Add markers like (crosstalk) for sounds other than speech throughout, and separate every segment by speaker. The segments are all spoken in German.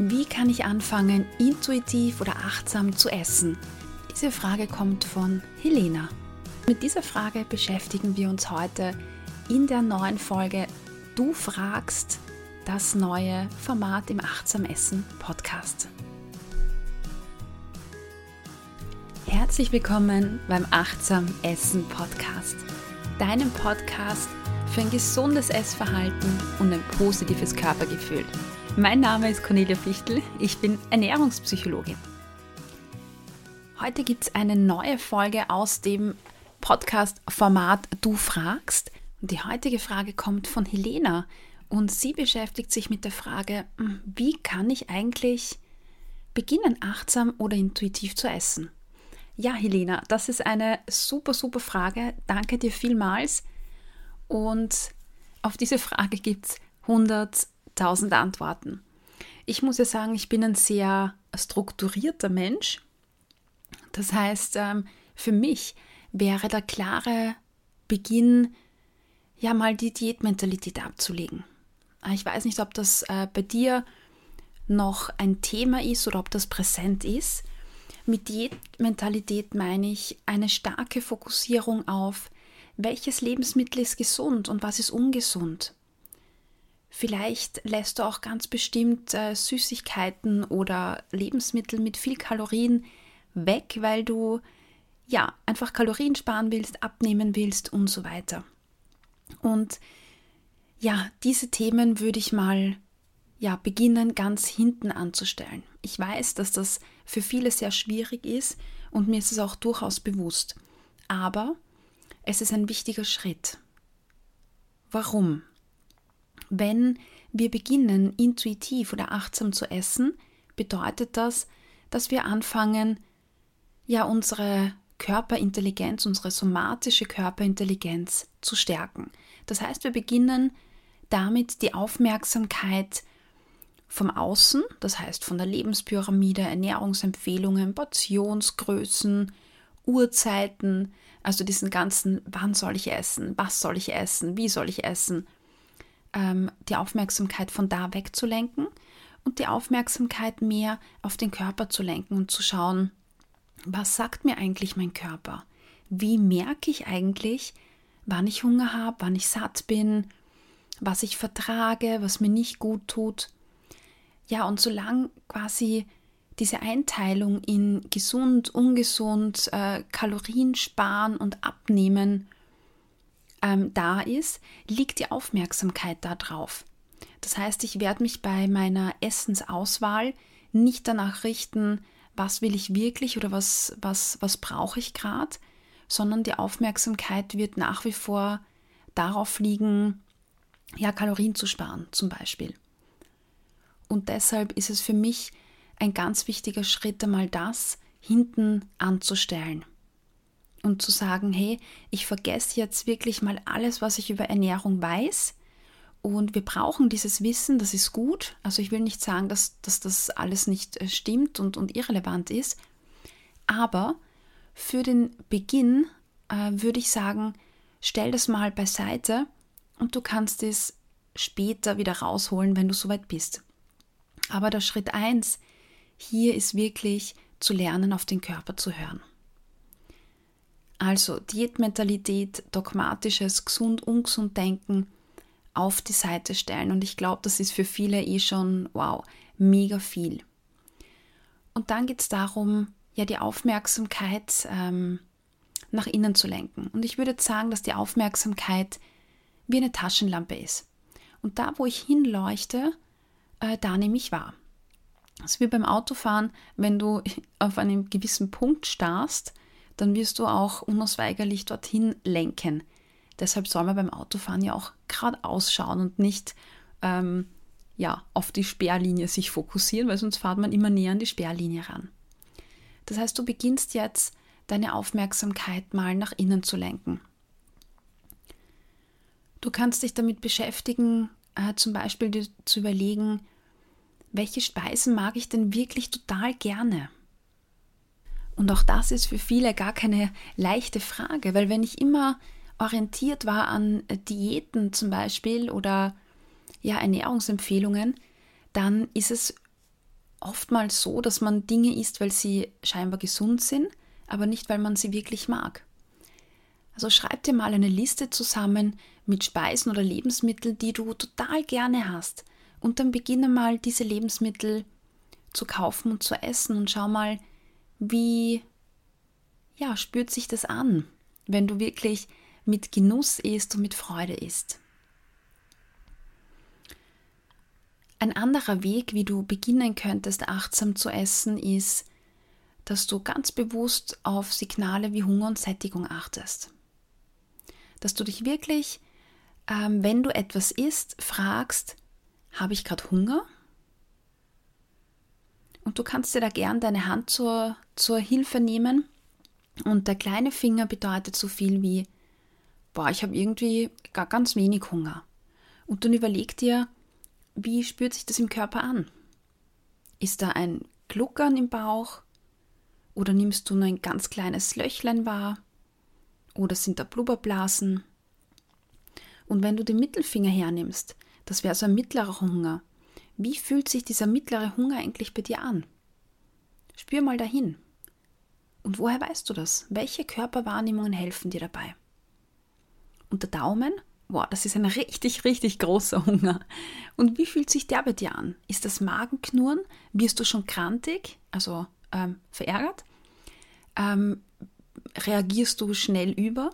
Speaker 1: Wie kann ich anfangen, intuitiv oder achtsam zu essen? Diese Frage kommt von Helena. Mit dieser Frage beschäftigen wir uns heute in der neuen Folge Du fragst das neue Format im Achtsam Essen Podcast. Herzlich willkommen beim Achtsam Essen Podcast, deinem Podcast für ein gesundes Essverhalten und ein positives Körpergefühl. Mein Name ist Cornelia Fichtel, ich bin Ernährungspsychologin. Heute gibt es eine neue Folge aus dem Podcast-Format Du fragst. Und die heutige Frage kommt von Helena und sie beschäftigt sich mit der Frage, hm, wie kann ich eigentlich beginnen, achtsam oder intuitiv zu essen? Ja, Helena, das ist eine super, super Frage. Danke dir vielmals. Und auf diese Frage gibt es 100 tausend Antworten. Ich muss ja sagen, ich bin ein sehr strukturierter Mensch. Das heißt, ähm, für mich wäre der klare Beginn, ja mal die Diätmentalität abzulegen. Äh, ich weiß nicht, ob das äh, bei dir noch ein Thema ist oder ob das präsent ist. Mit Diätmentalität meine ich eine starke Fokussierung auf, welches Lebensmittel ist gesund und was ist ungesund. Vielleicht lässt du auch ganz bestimmt äh, Süßigkeiten oder Lebensmittel mit viel Kalorien weg, weil du ja einfach Kalorien sparen willst, abnehmen willst und so weiter. Und ja, diese Themen würde ich mal ja beginnen ganz hinten anzustellen. Ich weiß, dass das für viele sehr schwierig ist und mir ist es auch durchaus bewusst. Aber es ist ein wichtiger Schritt. Warum? Wenn wir beginnen, intuitiv oder achtsam zu essen, bedeutet das, dass wir anfangen, ja, unsere Körperintelligenz, unsere somatische Körperintelligenz zu stärken. Das heißt, wir beginnen damit die Aufmerksamkeit vom Außen, das heißt von der Lebenspyramide, Ernährungsempfehlungen, Portionsgrößen, Uhrzeiten, also diesen ganzen, wann soll ich essen, was soll ich essen, wie soll ich essen, ähm, die Aufmerksamkeit von da wegzulenken und die Aufmerksamkeit mehr auf den Körper zu lenken und zu schauen, was sagt mir eigentlich mein Körper? Wie merke ich eigentlich, wann ich Hunger habe, wann ich satt bin, was ich vertrage, was mir nicht gut tut? Ja, und solange quasi diese Einteilung in gesund, ungesund, äh, Kalorien sparen und abnehmen ähm, da ist, liegt die Aufmerksamkeit darauf. Das heißt, ich werde mich bei meiner Essensauswahl nicht danach richten, was will ich wirklich oder was, was, was brauche ich gerade, sondern die Aufmerksamkeit wird nach wie vor darauf liegen, ja, Kalorien zu sparen zum Beispiel. Und deshalb ist es für mich ein ganz wichtiger Schritt, einmal das hinten anzustellen und zu sagen, hey, ich vergesse jetzt wirklich mal alles, was ich über Ernährung weiß. Und wir brauchen dieses Wissen, das ist gut. Also ich will nicht sagen, dass, dass das alles nicht äh, stimmt und, und irrelevant ist. Aber für den Beginn äh, würde ich sagen, stell das mal beiseite und du kannst es später wieder rausholen, wenn du soweit bist. Aber der Schritt 1 hier ist wirklich zu lernen, auf den Körper zu hören. Also Diätmentalität, dogmatisches, gesund, ungesund Denken auf die Seite stellen. Und ich glaube, das ist für viele eh schon, wow, mega viel. Und dann geht es darum, ja, die Aufmerksamkeit ähm, nach innen zu lenken. Und ich würde sagen, dass die Aufmerksamkeit wie eine Taschenlampe ist. Und da, wo ich hinleuchte, äh, da nehme ich wahr. Das ist wie beim Autofahren, wenn du (laughs) auf einem gewissen Punkt starrst, dann wirst du auch unausweigerlich dorthin lenken. Deshalb soll man beim Autofahren ja auch geradeaus schauen und nicht ähm, ja, auf die Sperrlinie sich fokussieren, weil sonst fährt man immer näher an die Sperrlinie ran. Das heißt, du beginnst jetzt deine Aufmerksamkeit mal nach innen zu lenken. Du kannst dich damit beschäftigen, äh, zum Beispiel zu überlegen, welche Speisen mag ich denn wirklich total gerne? Und auch das ist für viele gar keine leichte Frage, weil wenn ich immer orientiert war an Diäten zum Beispiel oder ja, Ernährungsempfehlungen, dann ist es oftmals so, dass man Dinge isst, weil sie scheinbar gesund sind, aber nicht, weil man sie wirklich mag. Also schreib dir mal eine Liste zusammen mit Speisen oder Lebensmitteln, die du total gerne hast. Und dann beginne mal diese Lebensmittel zu kaufen und zu essen und schau mal, wie ja, spürt sich das an, wenn du wirklich mit Genuss isst und mit Freude isst. Ein anderer Weg, wie du beginnen könntest, achtsam zu essen, ist, dass du ganz bewusst auf Signale wie Hunger und Sättigung achtest. Dass du dich wirklich, ähm, wenn du etwas isst, fragst, habe ich gerade Hunger? Und du kannst dir da gern deine Hand zur, zur Hilfe nehmen. Und der kleine Finger bedeutet so viel wie, boah, ich habe irgendwie gar ganz wenig Hunger. Und dann überleg dir, wie spürt sich das im Körper an? Ist da ein Gluckern im Bauch? Oder nimmst du nur ein ganz kleines Löchlein wahr? Oder sind da Blubberblasen? Und wenn du den Mittelfinger hernimmst, das wäre so ein mittlerer Hunger. Wie fühlt sich dieser mittlere Hunger eigentlich bei dir an? Spür mal dahin. Und woher weißt du das? Welche Körperwahrnehmungen helfen dir dabei? Und der Daumen? Wow, das ist ein richtig, richtig großer Hunger. Und wie fühlt sich der bei dir an? Ist das Magenknurren? Wirst du schon krantig, also ähm, verärgert? Ähm, reagierst du schnell über?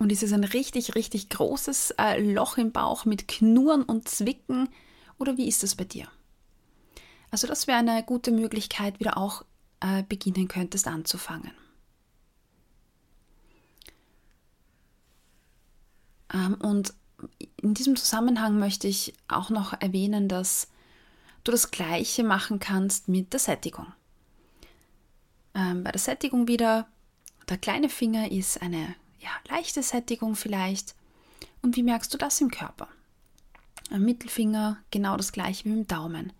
Speaker 1: Und ist es ein richtig, richtig großes äh, Loch im Bauch mit Knurren und Zwicken? Oder wie ist es bei dir? Also das wäre eine gute Möglichkeit, wie du auch äh, beginnen könntest anzufangen. Ähm, und in diesem Zusammenhang möchte ich auch noch erwähnen, dass du das Gleiche machen kannst mit der Sättigung. Ähm, bei der Sättigung wieder, der kleine Finger ist eine ja, leichte Sättigung vielleicht. Und wie merkst du das im Körper? Am Mittelfinger genau das gleiche wie im Daumen.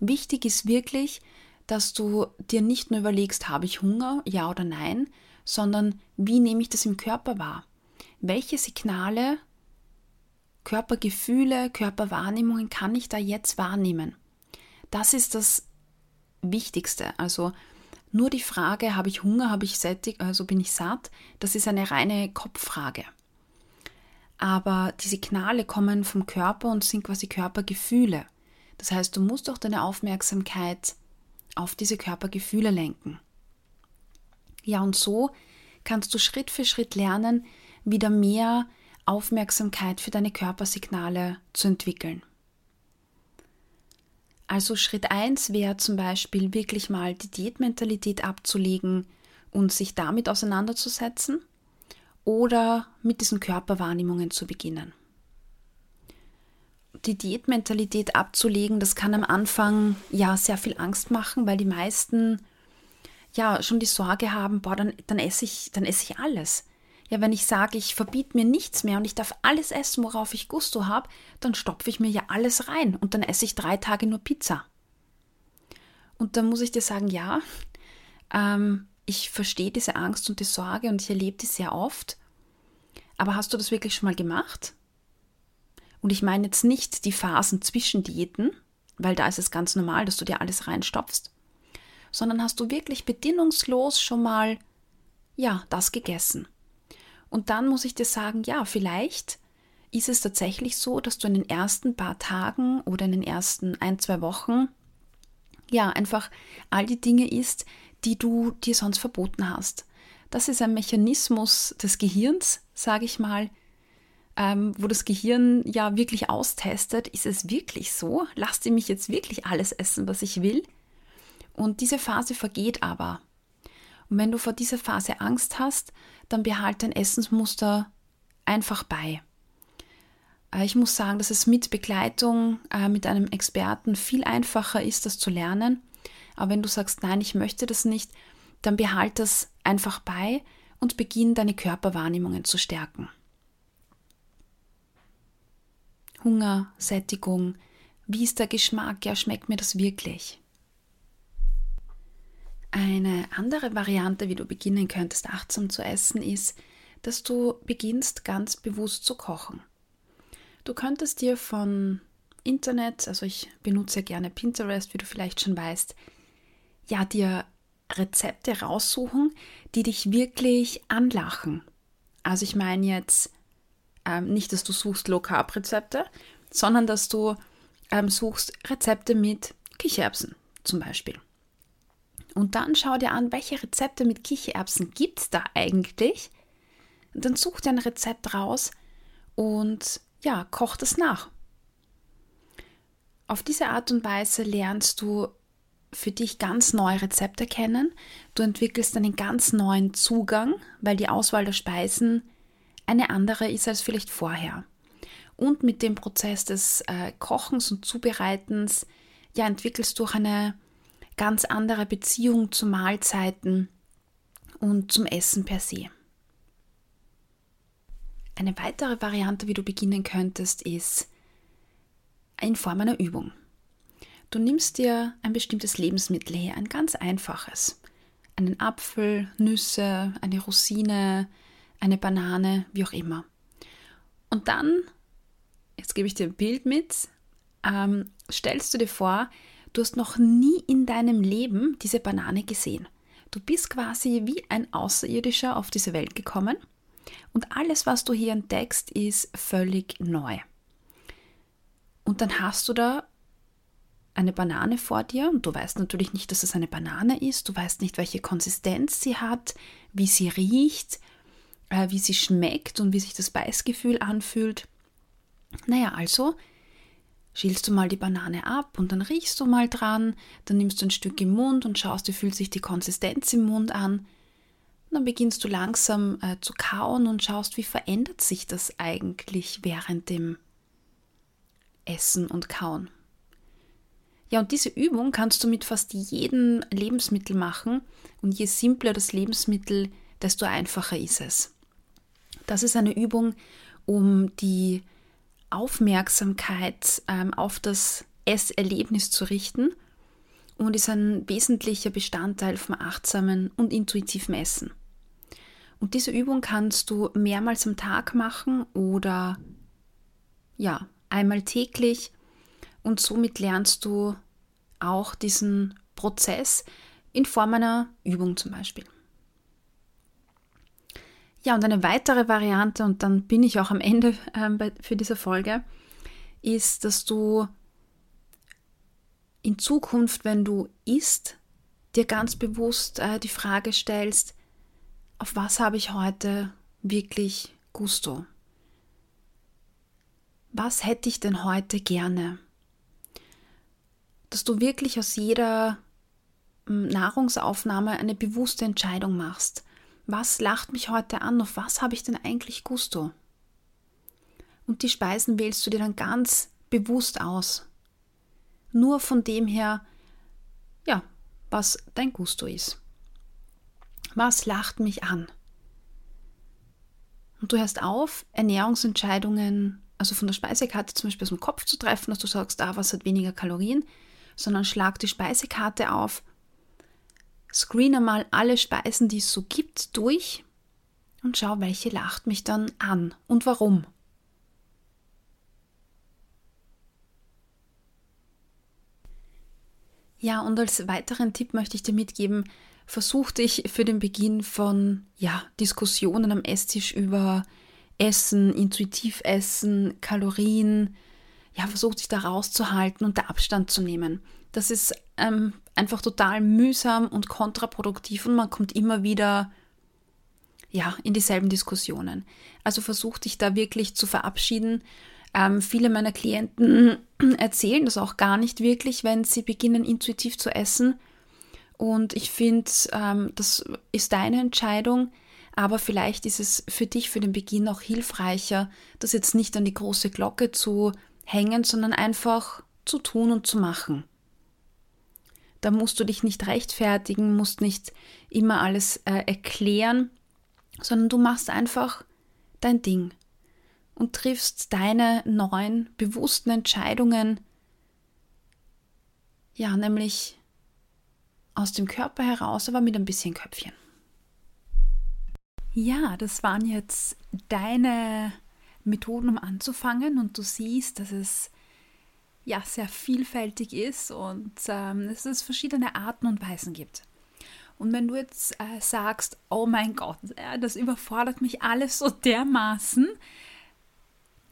Speaker 1: Wichtig ist wirklich, dass du dir nicht nur überlegst, habe ich Hunger, ja oder nein, sondern wie nehme ich das im Körper wahr? welche Signale, Körpergefühle, Körperwahrnehmungen kann ich da jetzt wahrnehmen? Das ist das Wichtigste. Also nur die Frage, habe ich Hunger, habe ich sättig, also bin ich satt, das ist eine reine Kopffrage. Aber die Signale kommen vom Körper und sind quasi Körpergefühle. Das heißt, du musst auch deine Aufmerksamkeit auf diese Körpergefühle lenken. Ja, und so kannst du Schritt für Schritt lernen, wieder mehr Aufmerksamkeit für deine Körpersignale zu entwickeln. Also Schritt 1 wäre zum Beispiel wirklich mal die Diätmentalität abzulegen und sich damit auseinanderzusetzen oder mit diesen Körperwahrnehmungen zu beginnen. Die Diätmentalität abzulegen, das kann am Anfang ja sehr viel Angst machen, weil die meisten ja schon die Sorge haben, boah, dann, dann esse ich, dann esse ich alles. Ja, wenn ich sage, ich verbiete mir nichts mehr und ich darf alles essen, worauf ich Gusto habe, dann stopfe ich mir ja alles rein und dann esse ich drei Tage nur Pizza. Und dann muss ich dir sagen, ja, ähm, ich verstehe diese Angst und die Sorge und ich erlebe die sehr oft. Aber hast du das wirklich schon mal gemacht? Und ich meine jetzt nicht die Phasen zwischen Diäten, weil da ist es ganz normal, dass du dir alles reinstopfst, sondern hast du wirklich bedingungslos schon mal, ja, das gegessen. Und dann muss ich dir sagen, ja, vielleicht ist es tatsächlich so, dass du in den ersten paar Tagen oder in den ersten ein, zwei Wochen ja einfach all die Dinge isst, die du dir sonst verboten hast. Das ist ein Mechanismus des Gehirns, sage ich mal, ähm, wo das Gehirn ja wirklich austestet, ist es wirklich so? Lasst ihr mich jetzt wirklich alles essen, was ich will? Und diese Phase vergeht aber. Und wenn du vor dieser Phase Angst hast, dann behalte dein Essensmuster einfach bei. Äh, ich muss sagen, dass es mit Begleitung, äh, mit einem Experten viel einfacher ist, das zu lernen. Aber wenn du sagst, nein, ich möchte das nicht, dann behalte das einfach bei und beginn deine Körperwahrnehmungen zu stärken. Hunger, Sättigung, wie ist der Geschmack? Ja, schmeckt mir das wirklich? Eine andere Variante, wie du beginnen könntest, achtsam zu essen, ist, dass du beginnst ganz bewusst zu kochen. Du könntest dir von Internet, also ich benutze gerne Pinterest, wie du vielleicht schon weißt, ja, dir Rezepte raussuchen, die dich wirklich anlachen. Also ich meine jetzt ähm, nicht, dass du suchst Low Carb Rezepte, sondern dass du ähm, suchst Rezepte mit Kichererbsen zum Beispiel. Und dann schau dir an, welche Rezepte mit Kichererbsen gibt es da eigentlich. Dann such dir ein Rezept raus und ja, koch das nach. Auf diese Art und Weise lernst du für dich ganz neue Rezepte kennen. Du entwickelst einen ganz neuen Zugang, weil die Auswahl der Speisen eine andere ist als vielleicht vorher. Und mit dem Prozess des äh, Kochens und Zubereitens ja, entwickelst du auch eine ganz andere Beziehung zu Mahlzeiten und zum Essen per se. Eine weitere Variante, wie du beginnen könntest, ist in Form einer Übung. Du nimmst dir ein bestimmtes Lebensmittel her, ein ganz einfaches. Einen Apfel, Nüsse, eine Rosine, eine Banane, wie auch immer. Und dann, jetzt gebe ich dir ein Bild mit, ähm, stellst du dir vor, du hast noch nie in deinem Leben diese Banane gesehen. Du bist quasi wie ein Außerirdischer auf diese Welt gekommen und alles, was du hier entdeckst, ist völlig neu. Und dann hast du da eine Banane vor dir und du weißt natürlich nicht, dass es eine Banane ist, du weißt nicht, welche Konsistenz sie hat, wie sie riecht, äh, wie sie schmeckt und wie sich das Beißgefühl anfühlt. Naja, also schälst du mal die Banane ab und dann riechst du mal dran, dann nimmst du ein Stück im Mund und schaust, wie fühlt sich die Konsistenz im Mund an. Dann beginnst du langsam äh, zu kauen und schaust, wie verändert sich das eigentlich während dem Essen und Kauen. Ja, und diese Übung kannst du mit fast jedem Lebensmittel machen und je simpler das Lebensmittel, desto einfacher ist es. Das ist eine Übung, um die Aufmerksamkeit ähm, auf das Esserlebnis zu richten und ist ein wesentlicher Bestandteil vom achtsamen und intuitiven Essen. Und diese Übung kannst du mehrmals am Tag machen oder ja, einmal täglich und somit lernst du auch diesen Prozess in Form einer Übung zum Beispiel. Ja, und eine weitere Variante, und dann bin ich auch am Ende äh, für diese Folge, ist, dass du in Zukunft, wenn du isst, dir ganz bewusst äh, die Frage stellst, auf was habe ich heute wirklich Gusto? Was hätte ich denn heute gerne? dass du wirklich aus jeder hm, Nahrungsaufnahme eine bewusste Entscheidung machst. Was lacht mich heute an? Auf was habe ich denn eigentlich Gusto? Und die Speisen wählst du dir dann ganz bewusst aus. Nur von dem her, ja, was dein Gusto ist. Was lacht mich an? Und du hörst auf, Ernährungsentscheidungen, also von der Speisekarte zum Beispiel aus dem Kopf zu treffen, dass du sagst, ah, was hat weniger Kalorien, sondern schlag die Speisekarte auf, screene mal alle Speisen, die es so gibt, durch und schau, welche lacht mich dann an und warum. Ja, und als weiteren Tipp möchte ich dir mitgeben, versuch dich für den Beginn von ja, Diskussionen am Esstisch über Essen, intuitiv Essen, Kalorien, ja, versucht sich da rauszuhalten und da Abstand zu nehmen. Das ist ähm, einfach total mühsam und kontraproduktiv und man kommt immer wieder ja, in dieselben Diskussionen. Also versuch dich da wirklich zu verabschieden. Ähm, viele meiner Klienten (clears throat) erzählen das auch gar nicht wirklich, wenn sie beginnen, intuitiv zu essen. Und ich finde, ähm, das ist deine Entscheidung. Aber vielleicht ist es für dich für den Beginn auch hilfreicher, das jetzt nicht an die große Glocke zu hängen, sondern einfach zu tun und zu machen. Da musst du dich nicht rechtfertigen, musst nicht immer alles äh, erklären, sondern du machst einfach dein Ding und triffst deine neuen, bewussten Entscheidungen, ja, nämlich aus dem Körper heraus, aber mit ein bisschen Köpfchen. Ja, das waren jetzt deine Methoden, um anzufangen und du siehst, dass es ja sehr vielfältig ist und ähm, dass es verschiedene Arten und Weisen gibt. Und wenn du jetzt äh, sagst, oh mein Gott, äh, das überfordert mich alles so dermaßen,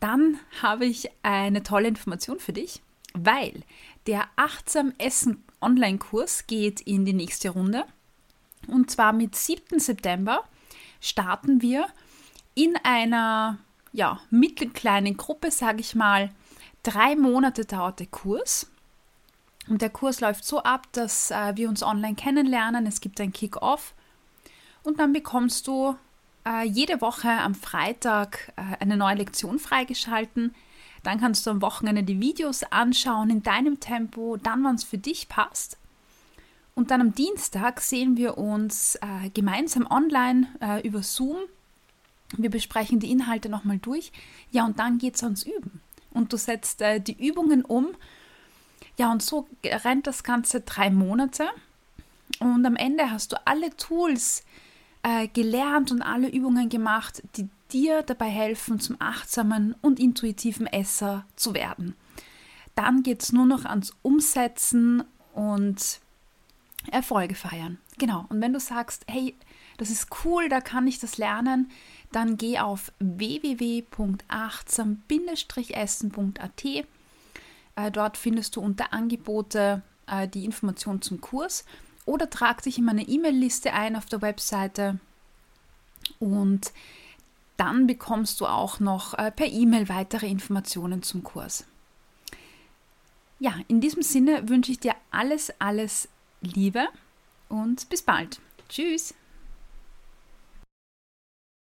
Speaker 1: dann habe ich eine tolle Information für dich, weil der Achtsam Essen Online-Kurs geht in die nächste Runde. Und zwar mit 7. September starten wir in einer ja, mittelkleinen Gruppe, sage ich mal. Drei Monate dauert der Kurs. Und der Kurs läuft so ab, dass äh, wir uns online kennenlernen. Es gibt ein Kick-Off. Und dann bekommst du äh, jede Woche am Freitag äh, eine neue Lektion freigeschalten. Dann kannst du am Wochenende die Videos anschauen in deinem Tempo, dann, wann es für dich passt. Und dann am Dienstag sehen wir uns äh, gemeinsam online äh, über Zoom. Wir besprechen die Inhalte nochmal durch. Ja, und dann geht es ans Üben. Und du setzt äh, die Übungen um. Ja, und so rennt das Ganze drei Monate. Und am Ende hast du alle Tools äh, gelernt und alle Übungen gemacht, die dir dabei helfen, zum achtsamen und intuitiven Esser zu werden. Dann geht es nur noch ans Umsetzen und Erfolge feiern. Genau. Und wenn du sagst, hey, das ist cool, da kann ich das lernen, dann geh auf www.achtsam-essen.at. Äh, dort findest du unter Angebote äh, die Information zum Kurs oder trag dich in meine E-Mail-Liste ein auf der Webseite und dann bekommst du auch noch äh, per E-Mail weitere Informationen zum Kurs. Ja, in diesem Sinne wünsche ich dir alles, alles Liebe und bis bald. Tschüss.